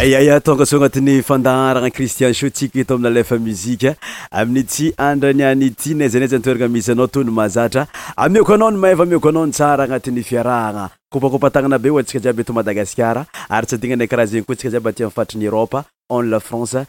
ayaya tongaso agnatin'ny fandaharagna kristian shotsika eto amina lefa muzika amini tsy andra nianyty naizaanay zaany torgna misyanao tony mazatra amioko anao ny maheva mioko anao ny tsara agnatin'ny fiarahagna kopakopatagnana be o antsika za be to madagasikara ary tsy adina na karaha zegny koa tsika zay mba ti mi'fatriny eropa one la france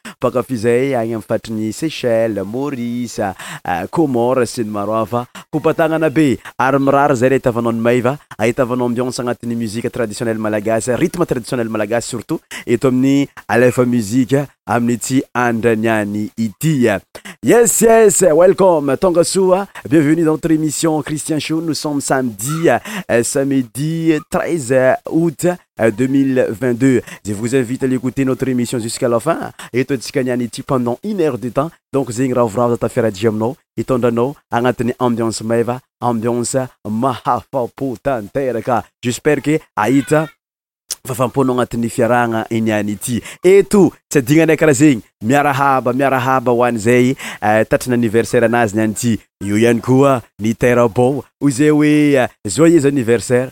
pakafi zay any amy fatrinny sechel maris komora euh, sy ny maroafa hopatagnana be ary mirary zay re ahitavanao nymayva ahitavanao ambianse agnatin'ny musike traditionnel malagasy rythme traditionnel malagasy surtout eto amin'ny alefa muzike aminy ty andraniany ity yes yes welcome tongasoa bienvenu notre émission christien sho nos somme samedi euh, samedi treize août 2022. Euh, Je vous invite à écouter notre émission jusqu'à la fin. Et tout ce pendant une heure de temps. Donc, zingra vrava affaire de diamno. Et ton dano, angatene ambiance va ambiance mahafa putanterka. J'espère que Aïta, fafampono agnatin'ny fiarahagna iniany ity tout tsy adignana karaha zegny miarahaba miarahaba hoany zay euh, tatriny anniversaire anazy niany ity io ihany koa ny joyeux anniversaire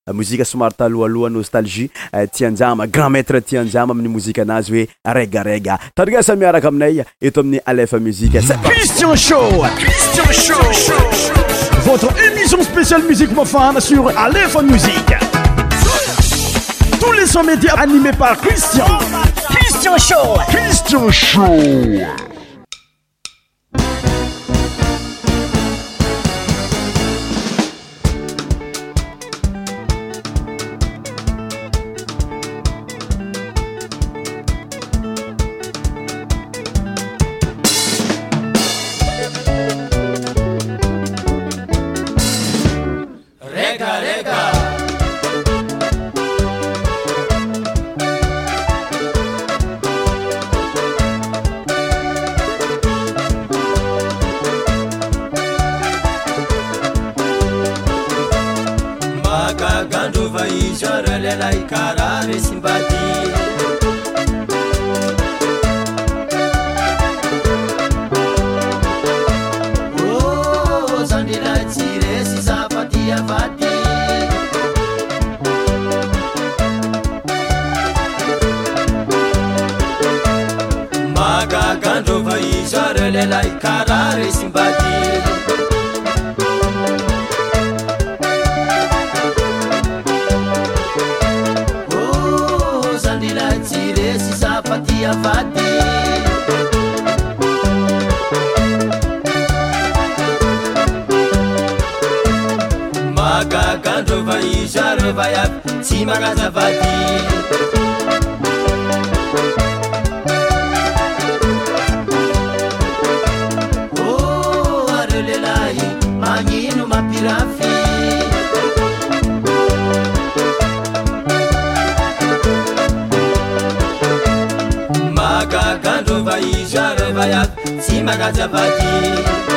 mozika smart alohaloha nostalgie eh, tianjiama grand maître tianjiama amin'ny mozike anazy hoe ragaraga tarika samiaraka aminay eto amin'ny alefa muzike cristian showvéristian show chapati.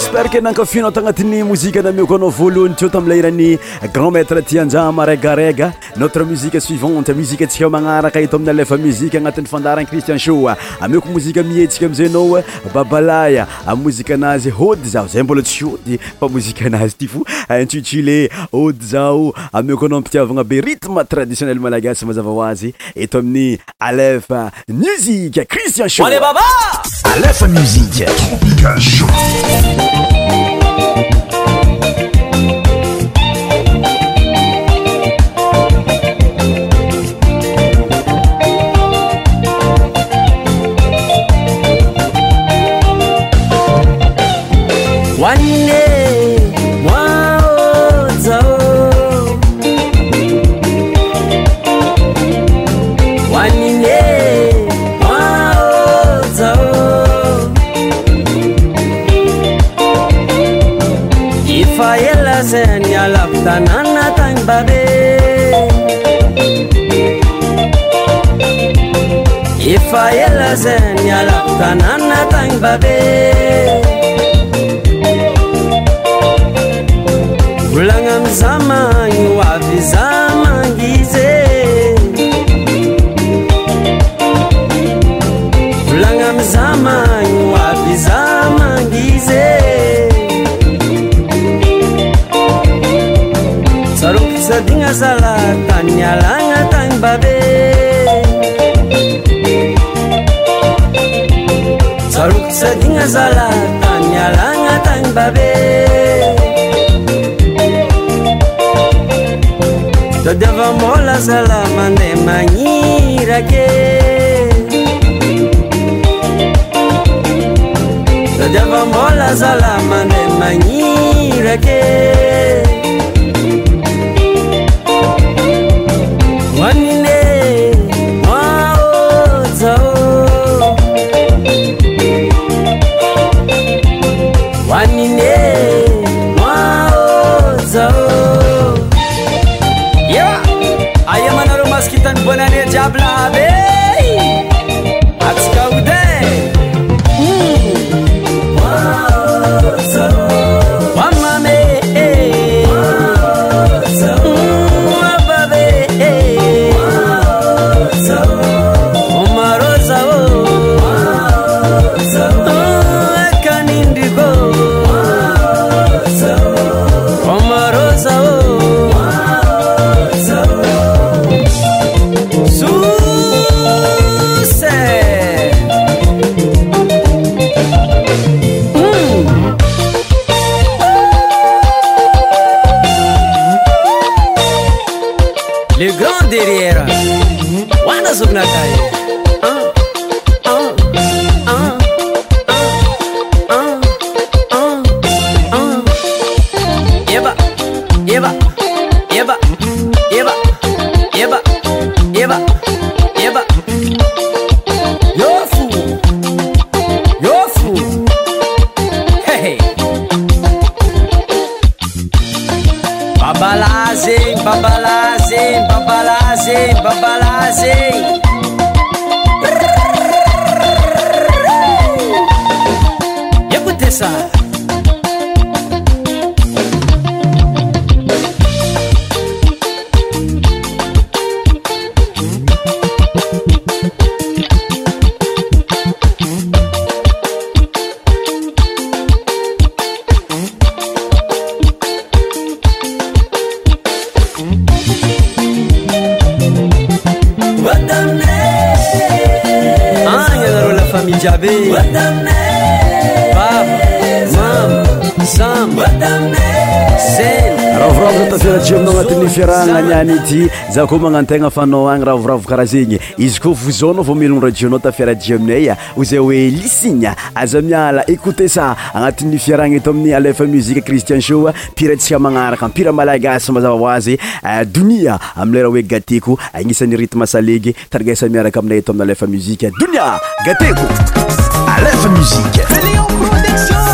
esper ke nankafinao tagnati'ny mozika namioko anao volohany tyo tamleiran'ny grandmatre tianjamaraigaraiga notre muie suivantemzitsikamanaraka etoamiy ef mzik anati'yfandarany cristian o ameoko mozika mietsika amza anaobabalayoziazyôôôkoapiavanabeieaaas azaa hzeto amiy efamui risti One day danannatagny babe efa ela ze nialam tanannatagny babe bolagna amiy zamanny oavy zamangyz zalatayalanatan babelukdina zala tanyalanatan babeadaabola zala mane manirakeo 加宾。ai aminao anaty fiarahna niany ty zako manaotena fanao any rarakarah zeny izy ko za eoaion tirai aminay ozay oelisi azamiaate s anatyfiarahana eto amiyaamiristians pirtsanrakampias azavazyi aeroeâekoanisanyitm sesiakaaay oa i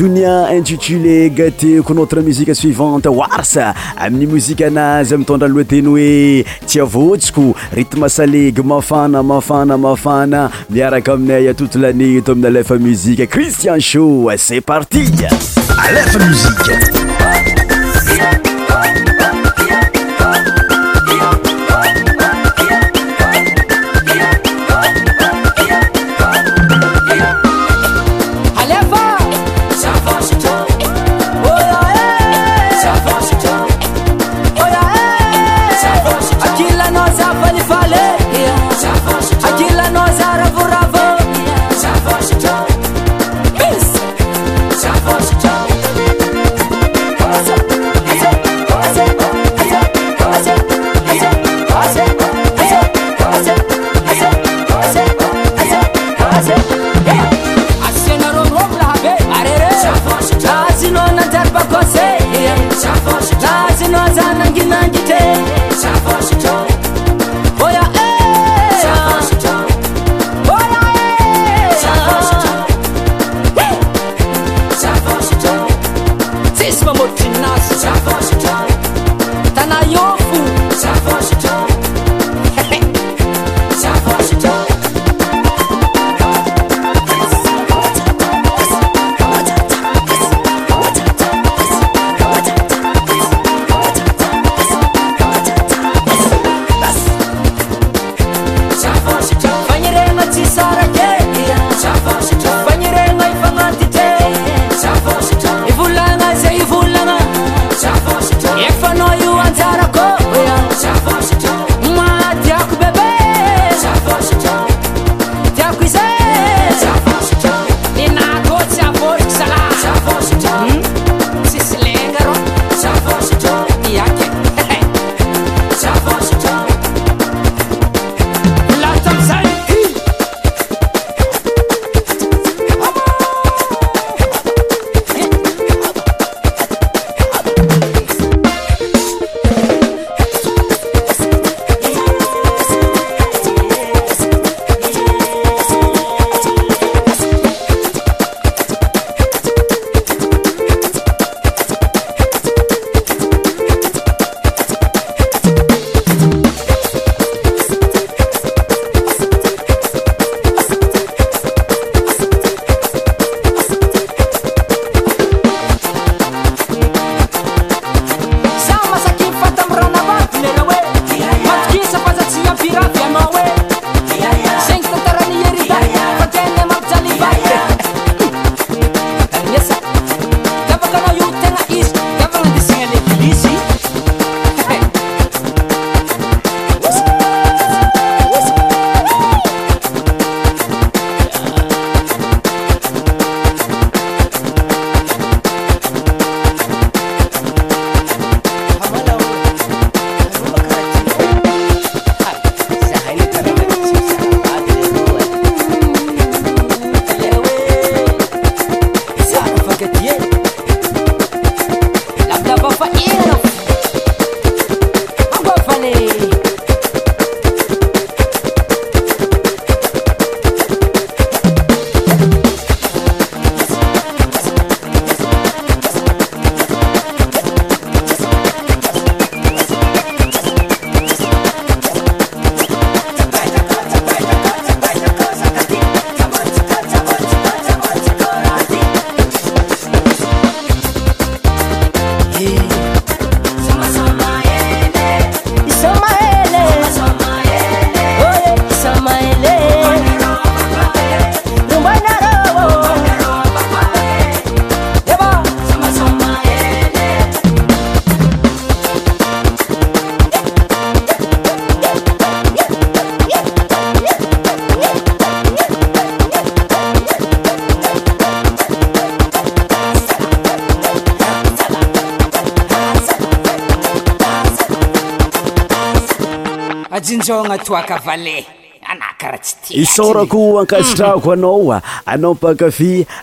dounia intitulé gâteko notre musike suivante warsa amin'ny muzika anazy amitondra aloa teny hoe tyavoatsiko ritme salegy mafana mafana mafana miaraka aminay touto lanné to amin'ny alefa muzike christian show c'et parti alefa muzike forte kval anakaisorako ankasitrako mm. anao anao ampakafy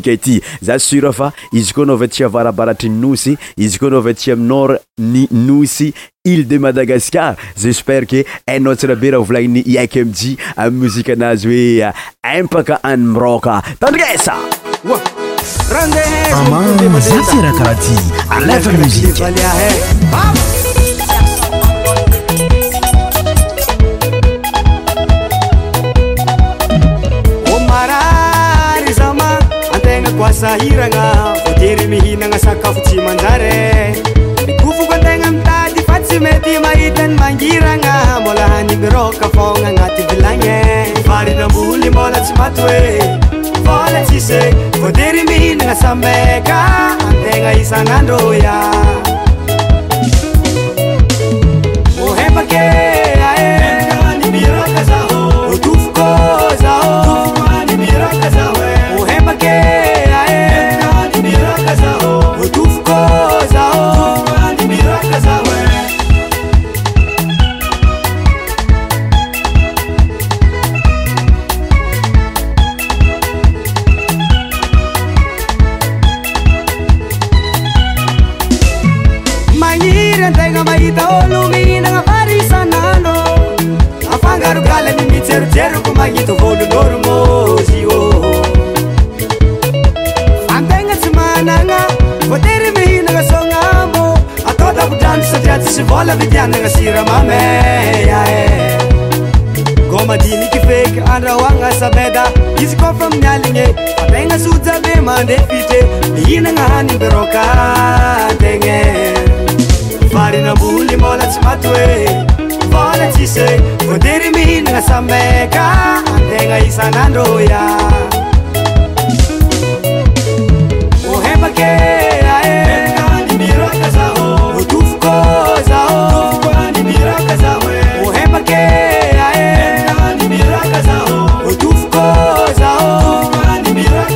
kty za sura fa izy koa anao va tya varabaratrynynosy izy koa anao va ty aminor ny nosy ile de madagascar jespere ke anotsy raha be raha volagniny iako amijy amiy mozika anazy hoe empaka any miroka tandresamzayrahkaraha ty m koasa hiragna vodiry mihinagna sakafo tsy mandar ikofokategna mitady fasy mety mahitany mangiragna mola hanibyroka fogna agnaty bilagne faritamboly mola tsy mat hoe volatsyse voadiry mihinagna sambeka antegna isanandro ya ôavitianagnasiramamea e. gomadinyke feky andraoagasabeda izykôfa mimialigne aegna sojabe mandefitre mihinagnahanidrôkategne farinaboly môlatsy matoe vôlatsyse odiry mihinagna sambeka aegna isanandrôya heake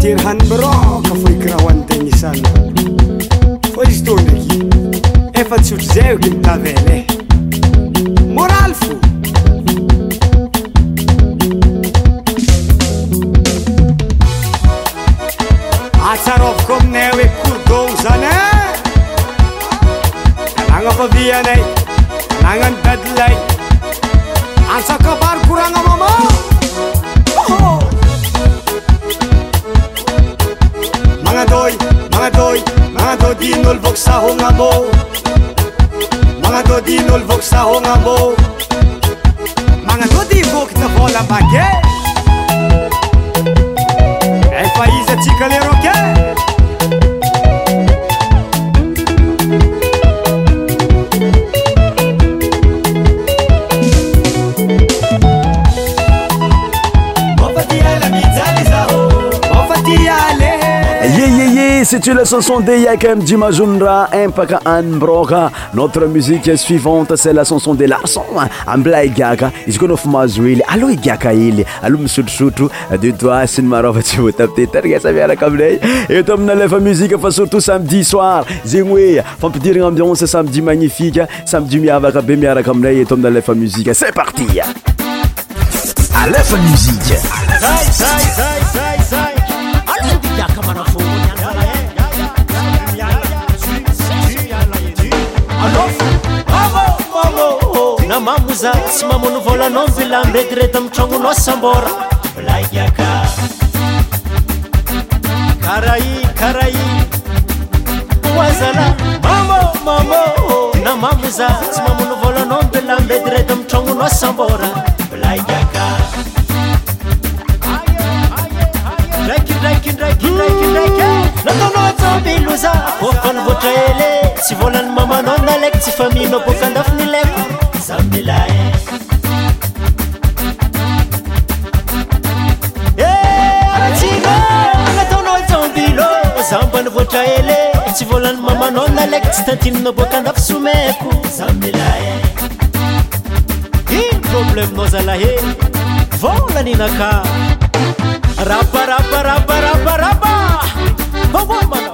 teery hany broka fôekraha hoanitagnisany fô izy tondrake efa tsyotra zay oke laveny e chanson de iakmiazodra impak broknote muie suivantee achanson de laron amblaiaka izy ko nao famaazo ely aloa iaka ely alôa misotrosotrosyaayetoamiaea mui fa surtout samedi soir zegny oe fampidirinaambiance samedi magnifisamei iavakabe iarakaainay etoamia ea eai mamozasy amanavôana aeetoy sa mila e eh. eh, aratsinô anataonao jonbilo zambana voatra ele eh. tsy vôlan'ny mamanao nalaky tsy tantininao bôka andapisomaiko samymila iny problemenao zalahey volany inaka rabarabaabarabarabaô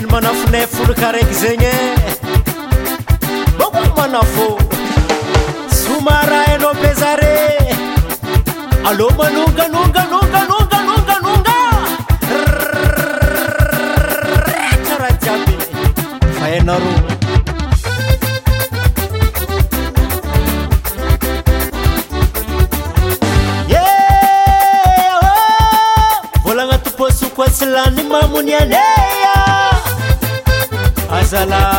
n manafonay folaka raiky zegnye bôko manafô somaraha anao bezare alo manonga nonga nonga nonganonga nonga karaha jiaby fa hainarô Salam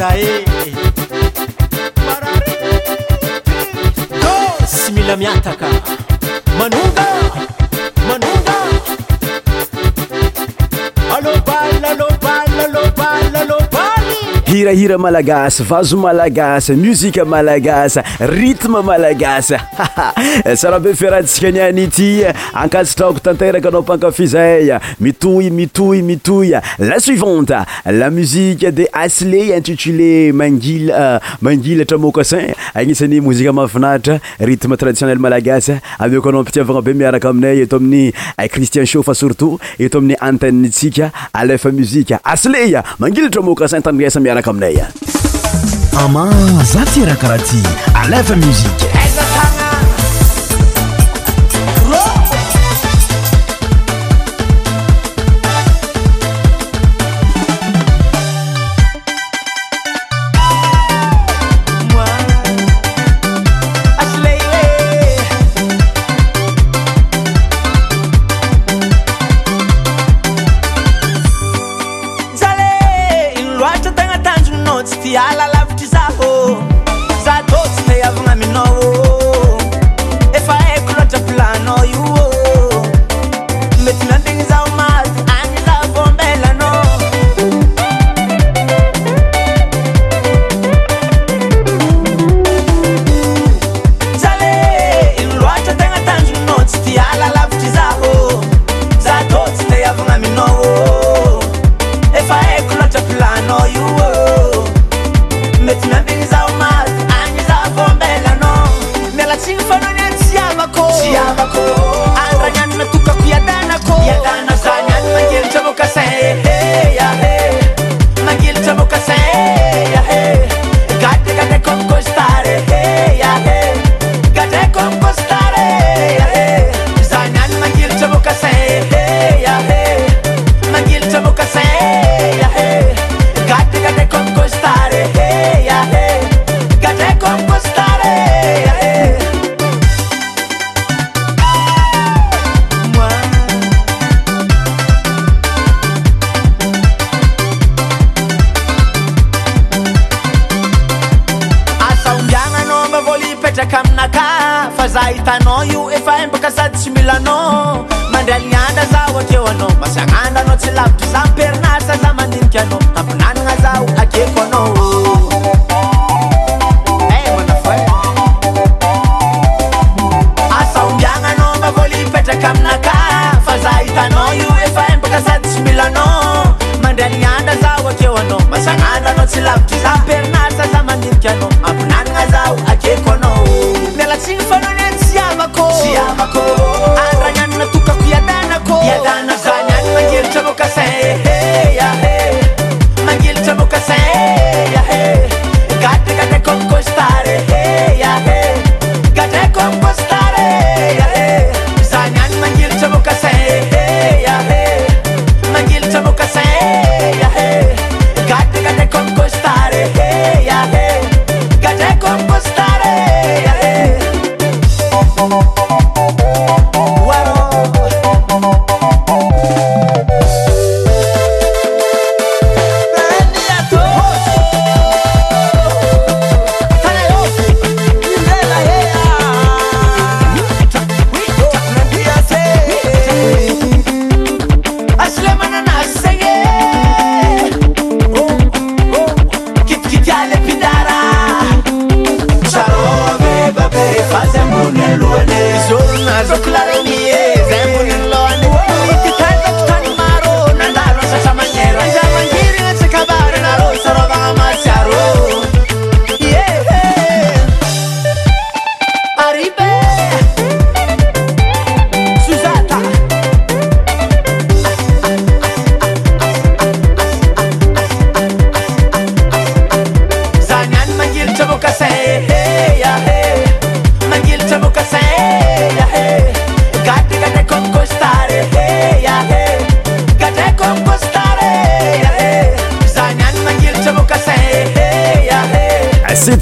Eh. ohirahira malagasy vazo malagasa musika malagasa ri saabeihsiaiatyatotnteraka anao pakafzay mitoy mitoy mitoy la suivante la muie de asle intitulé magilmagilatra euh, mokasin agnisan'ny mozika mafinatra rytme traditionnelmalagasy amiko anao ampitivana be miaraka aminay eto amin'ny euh, cristien shafa surtout eto amin'ny antenetsika alfa muzi asle magilatra moasin tasa miaraka aminay ما زaترقرتي aلاف موزيك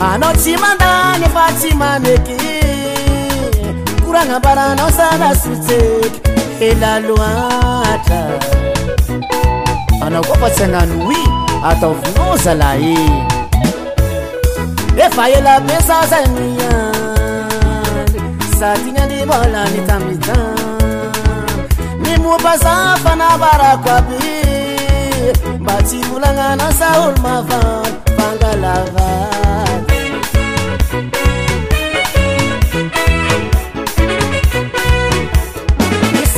anao tsy mandany efa tsy maneky koragna ambaranao salasotseky elaloatra anao koa fa tsy hagnano oi atao vonozalae efa ela pesa zay miany sadigna ay moala nitamita ni mopazafanabarako aby mba tsy molagnanao saolo mavao vangalava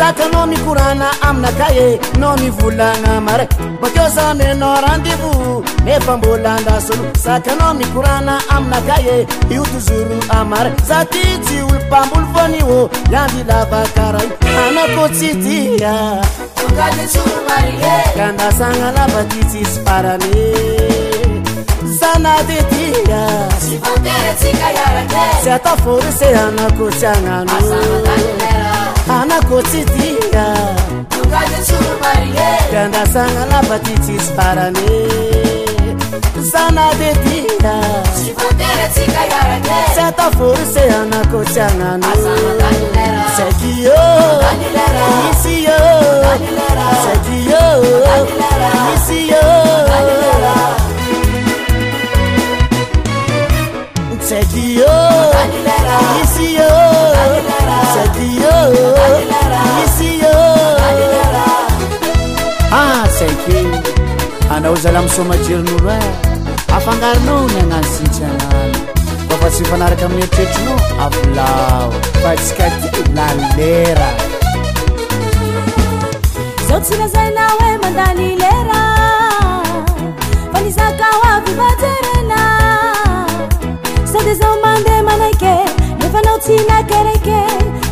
zakaanao mikorana aminakay e nao mivolagnamaray bakeo samyanao randevo nefambolaandasolo zakaanao mikorana aminakae io tojor amaray saty tsy hopamboly vôniô iadylavakarahio anakotsy tiaandasagna lavati tsisyparane zanatytyasy atafôrse anakotsy agnano idandasangalapati tsisytarane sanate dingat voruse anakotyangana s aske ah, anao zalamsomajerinoroe eh. afangaronao ny agnao sintsy anany fafa tsy mifanaraka amin'ny troetrina avolao fa tsika ilanilerazo tnzaina he anyl fakao maenasady zomaneanake fao nkaike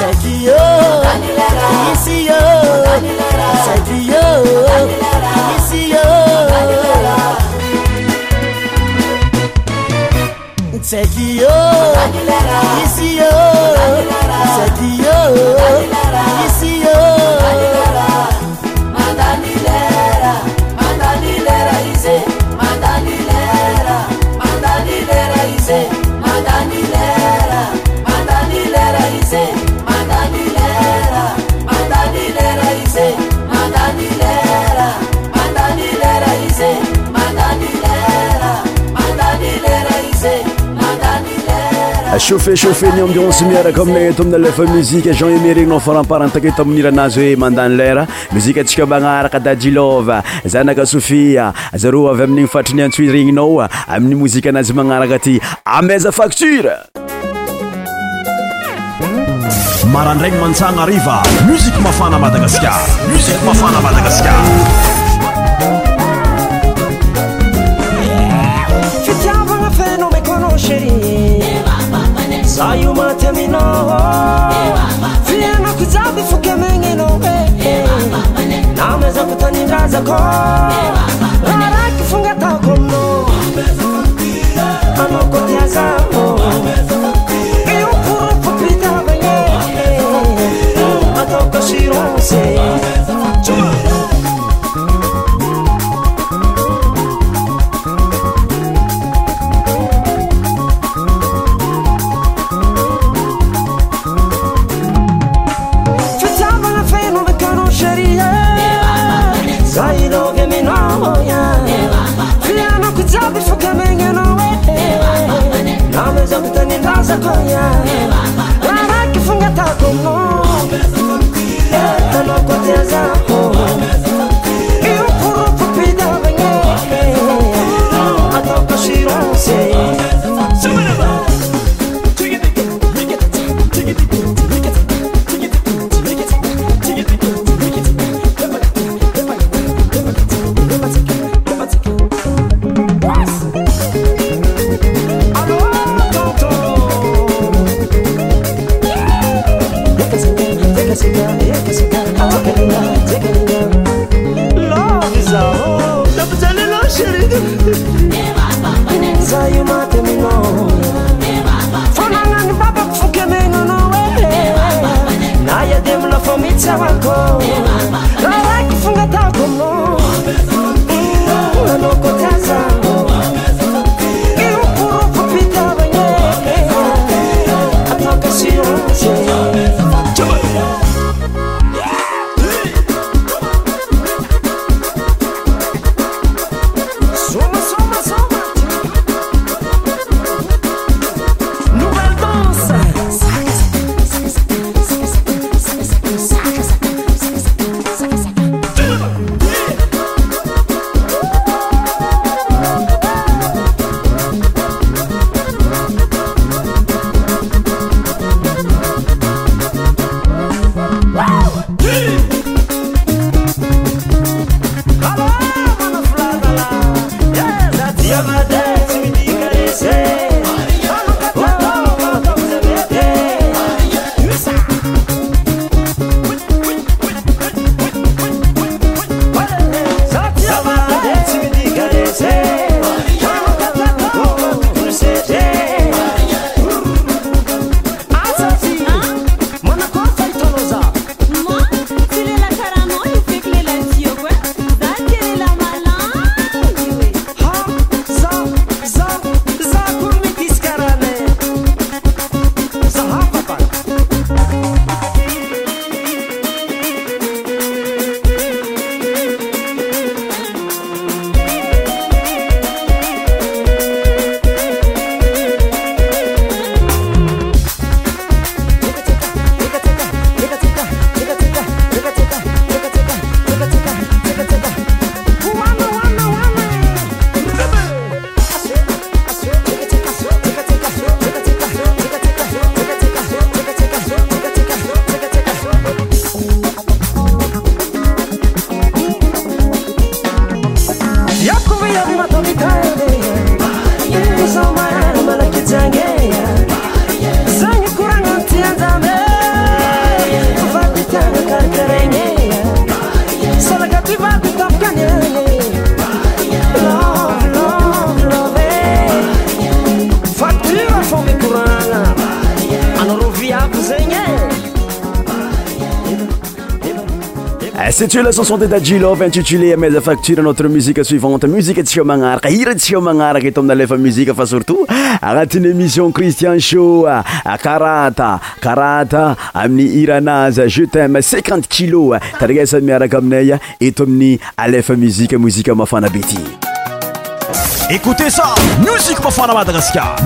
ìṣẹ́jú yóò kìí sí yóò ìṣẹ́jú yóò kìí sí yóò. ìṣẹ́jú yóò kìí sí yóò ìṣẹ́jú yóò kìí sí yóò. chaufe chaufe ny ambionce miaraka aminayyto aminy alefa muzike jean emerenynao faranparantaketo ami'niranazy hoe mandany lera muzika atsika magnaraka dajilove zanaka sohiea zareo avy amin'iny fatrinyantsohiregninaoa amin'ny mozika anazy magnaraka aty ameza facture marandragny mantsana ariva mozik mafana madagasikara mozik mafana madagasikara sayumate minoho filena kuzabi fuke mengino nameza kutanindazako rarakifunga takomno anokotiazao iyukurupupitabenye atokosirose Mara kifunga tagumo Tano kuteza aosanté da jilov intitulé maiza facture notre musiqe suivante muzike tsy heo magnaraka ira tsy e magnaraka eto amin'ny alefa muzika fa surtout agnatin'nyémission kchristian sha ah, karata karata amin'ny iranaza jeutam cinquante kilos tariasa miaraka aminaya eto amin'ny alefa muzike muzike mafana bety éote a musik mafana madagaska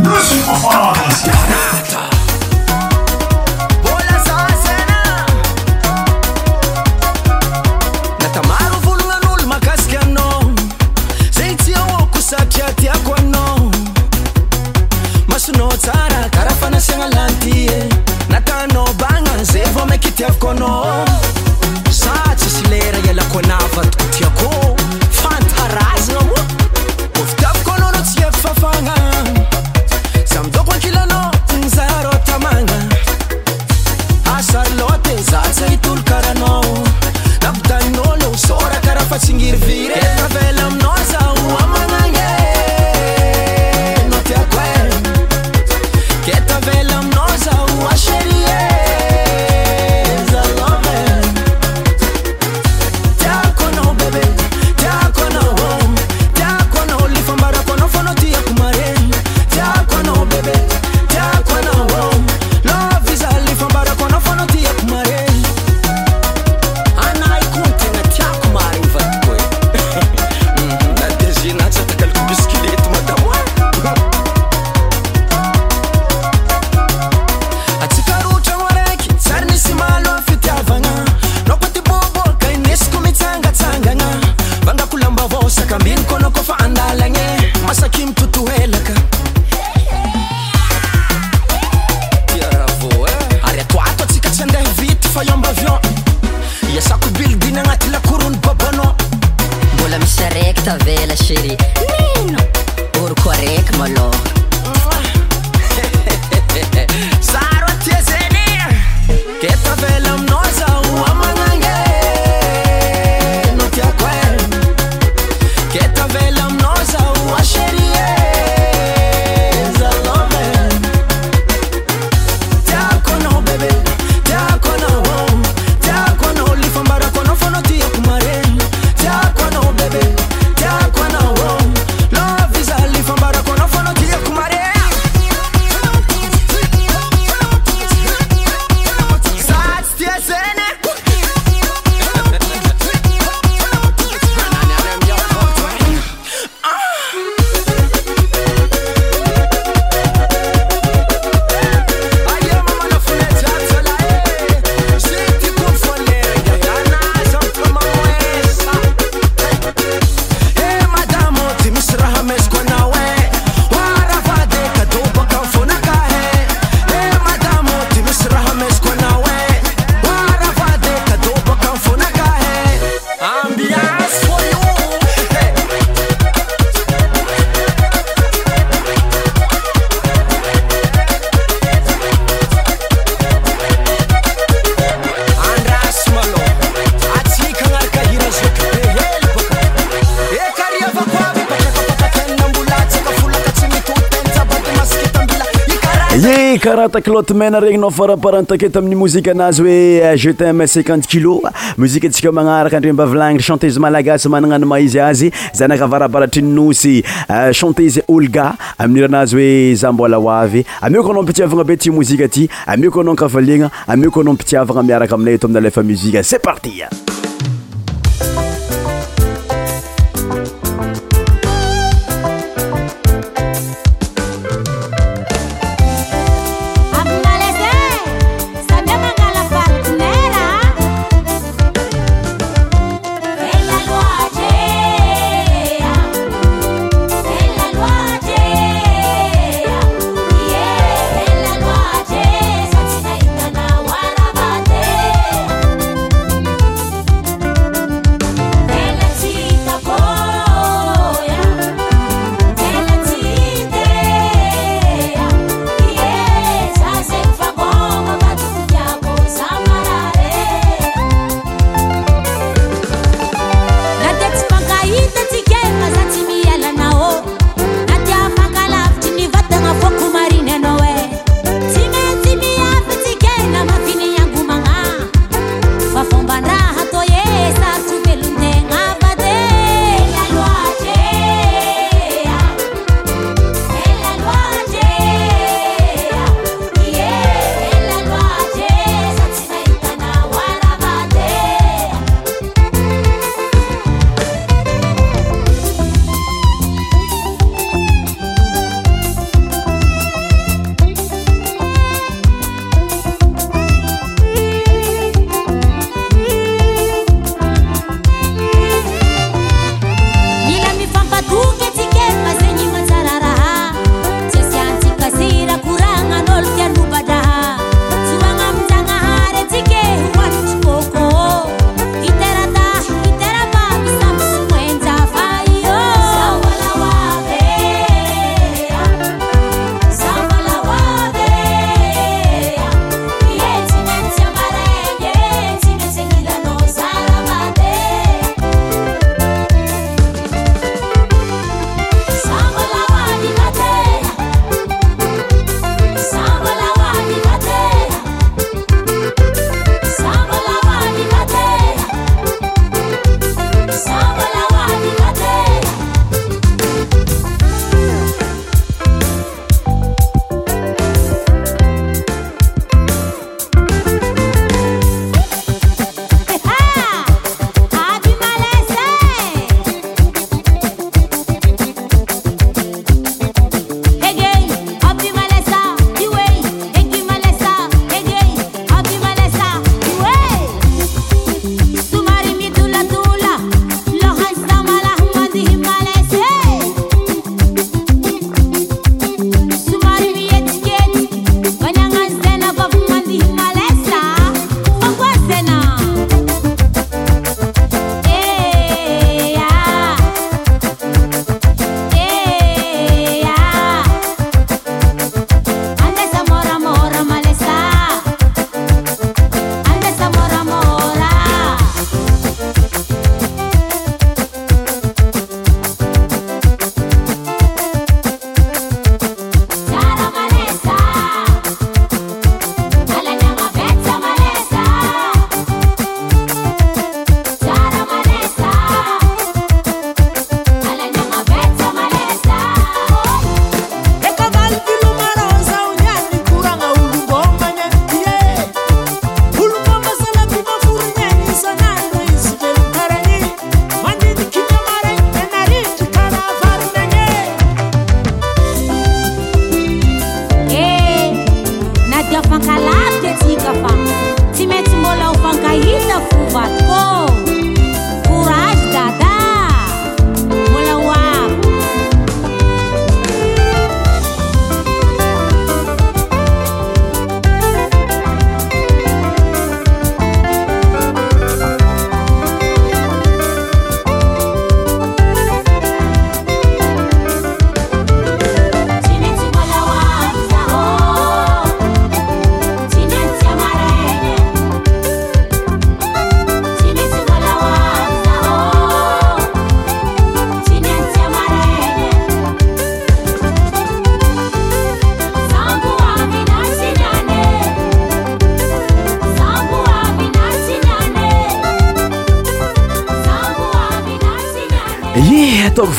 karataklote mana regnynao faraparantakety amin'ny mozika anazy hoe eh, jeutin man cinquante kilo mozika atsika manaraka andre m-bavilaniy chante izy malagasy magnananyma izy azy za nakavarabaratrinnosy eh, chante zy olga aminiranazy oe za mbola hoavy amio ko anao mpitiavagna be ti mozika aty amioko agnao akafaliagna amoko anao mpitiavagna miaraka aminay ato aminy lefa muzika c'est parti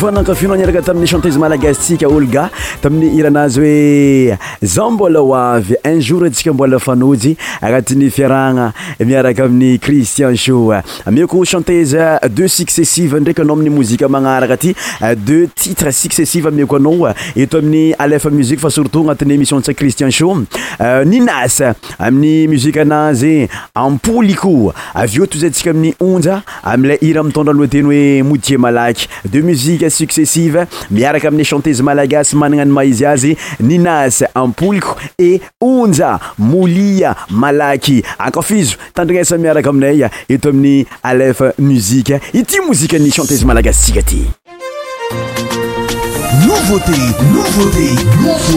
anakafina niaraka tamin'ny chanteze malagastsika olga tamin'ny iranazy hoe za mbola hoavy un jour atsika mbola fanojy agnatin'ny fiaragna miaraka amin'ny cristian sho moko chantese deux successive ndraiky anao amin'ny mozika magnaraka aty deux titres successive meko anao eto amin'ny alefa muzika fa surtout agnatin'ny émissiontsy christian sho ninasa amin'ny muzika anazy ampoliko avyeo toy zayntsika amin'ny onja amiley ira amitondranoateny hoe modtier malaky deux muzique successives miaraka aminy chantesy malagasy manana any ma izy azy ninasy ampoliko e onja molia malaky akafizo tandrignasa miaraka aminay eto amin'ny alef muziqe ity mozika ny chanteze malagasy tsika ty nouveauté nouvuté nov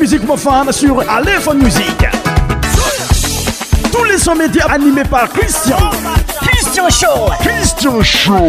musique pour femme sur Aléphone Musique. Tous les sons médias animés par Christian. Christian Show. Christian Show.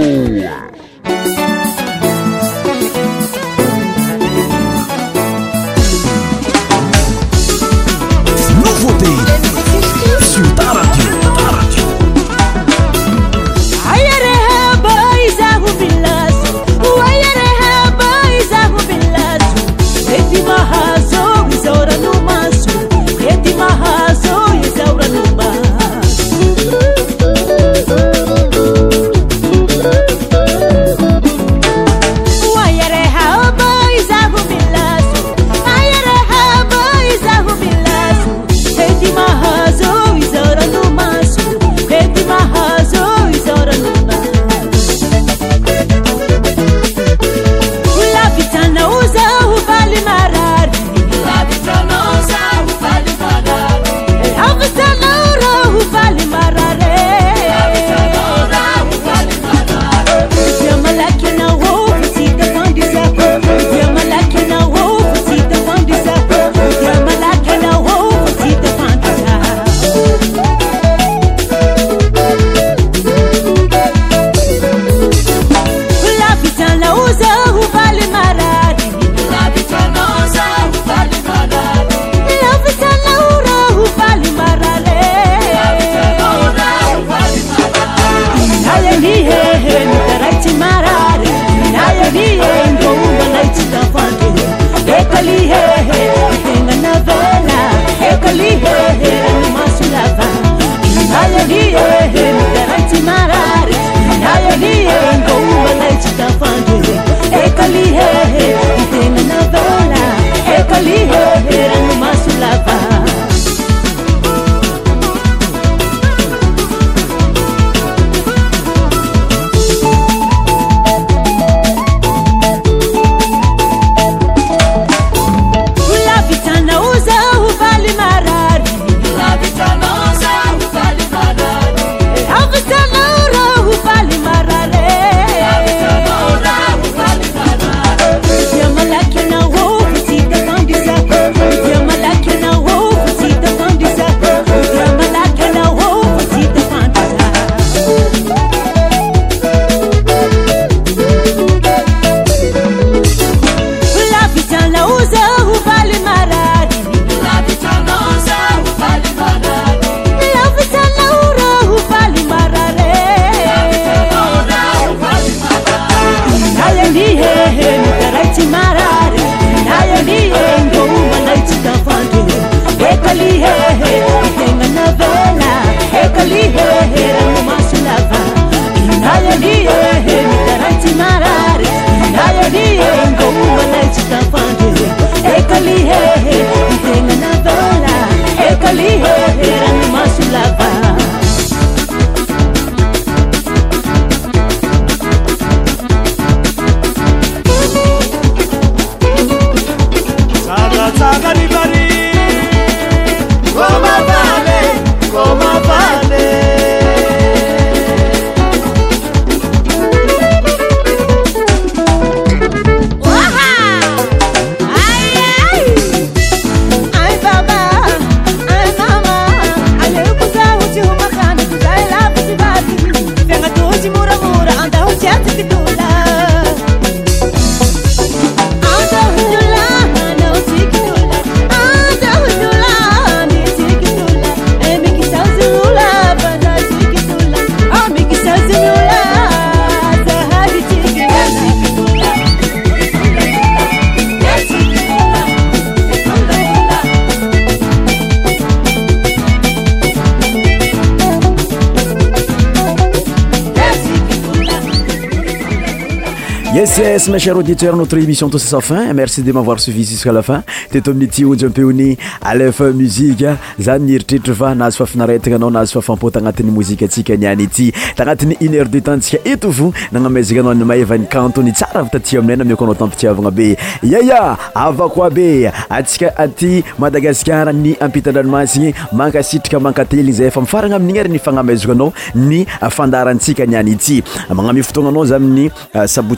es m cher aditeur notreémission tssafin merci de mavoir suivi uslfin tiypoymaeiteznyenn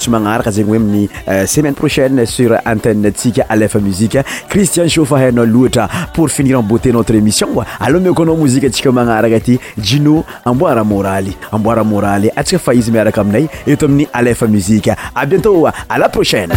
stymnaraka zegny hoe aminny euh, semaine prochaine sur antenne tsika alefa musique christian shafa hainao loatra pour finir emboter notre émission alôha mio koanao mouzikue antsika magnaraka aty jino amboara moraly amboara moraly atsika fahizy miaraka aminay eto amin'ny alfa musiqe a bientôt a à la prochaine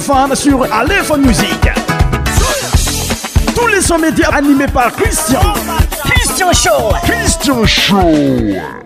fan sur alehone musiq tous les son média animés par christian cistian how christion show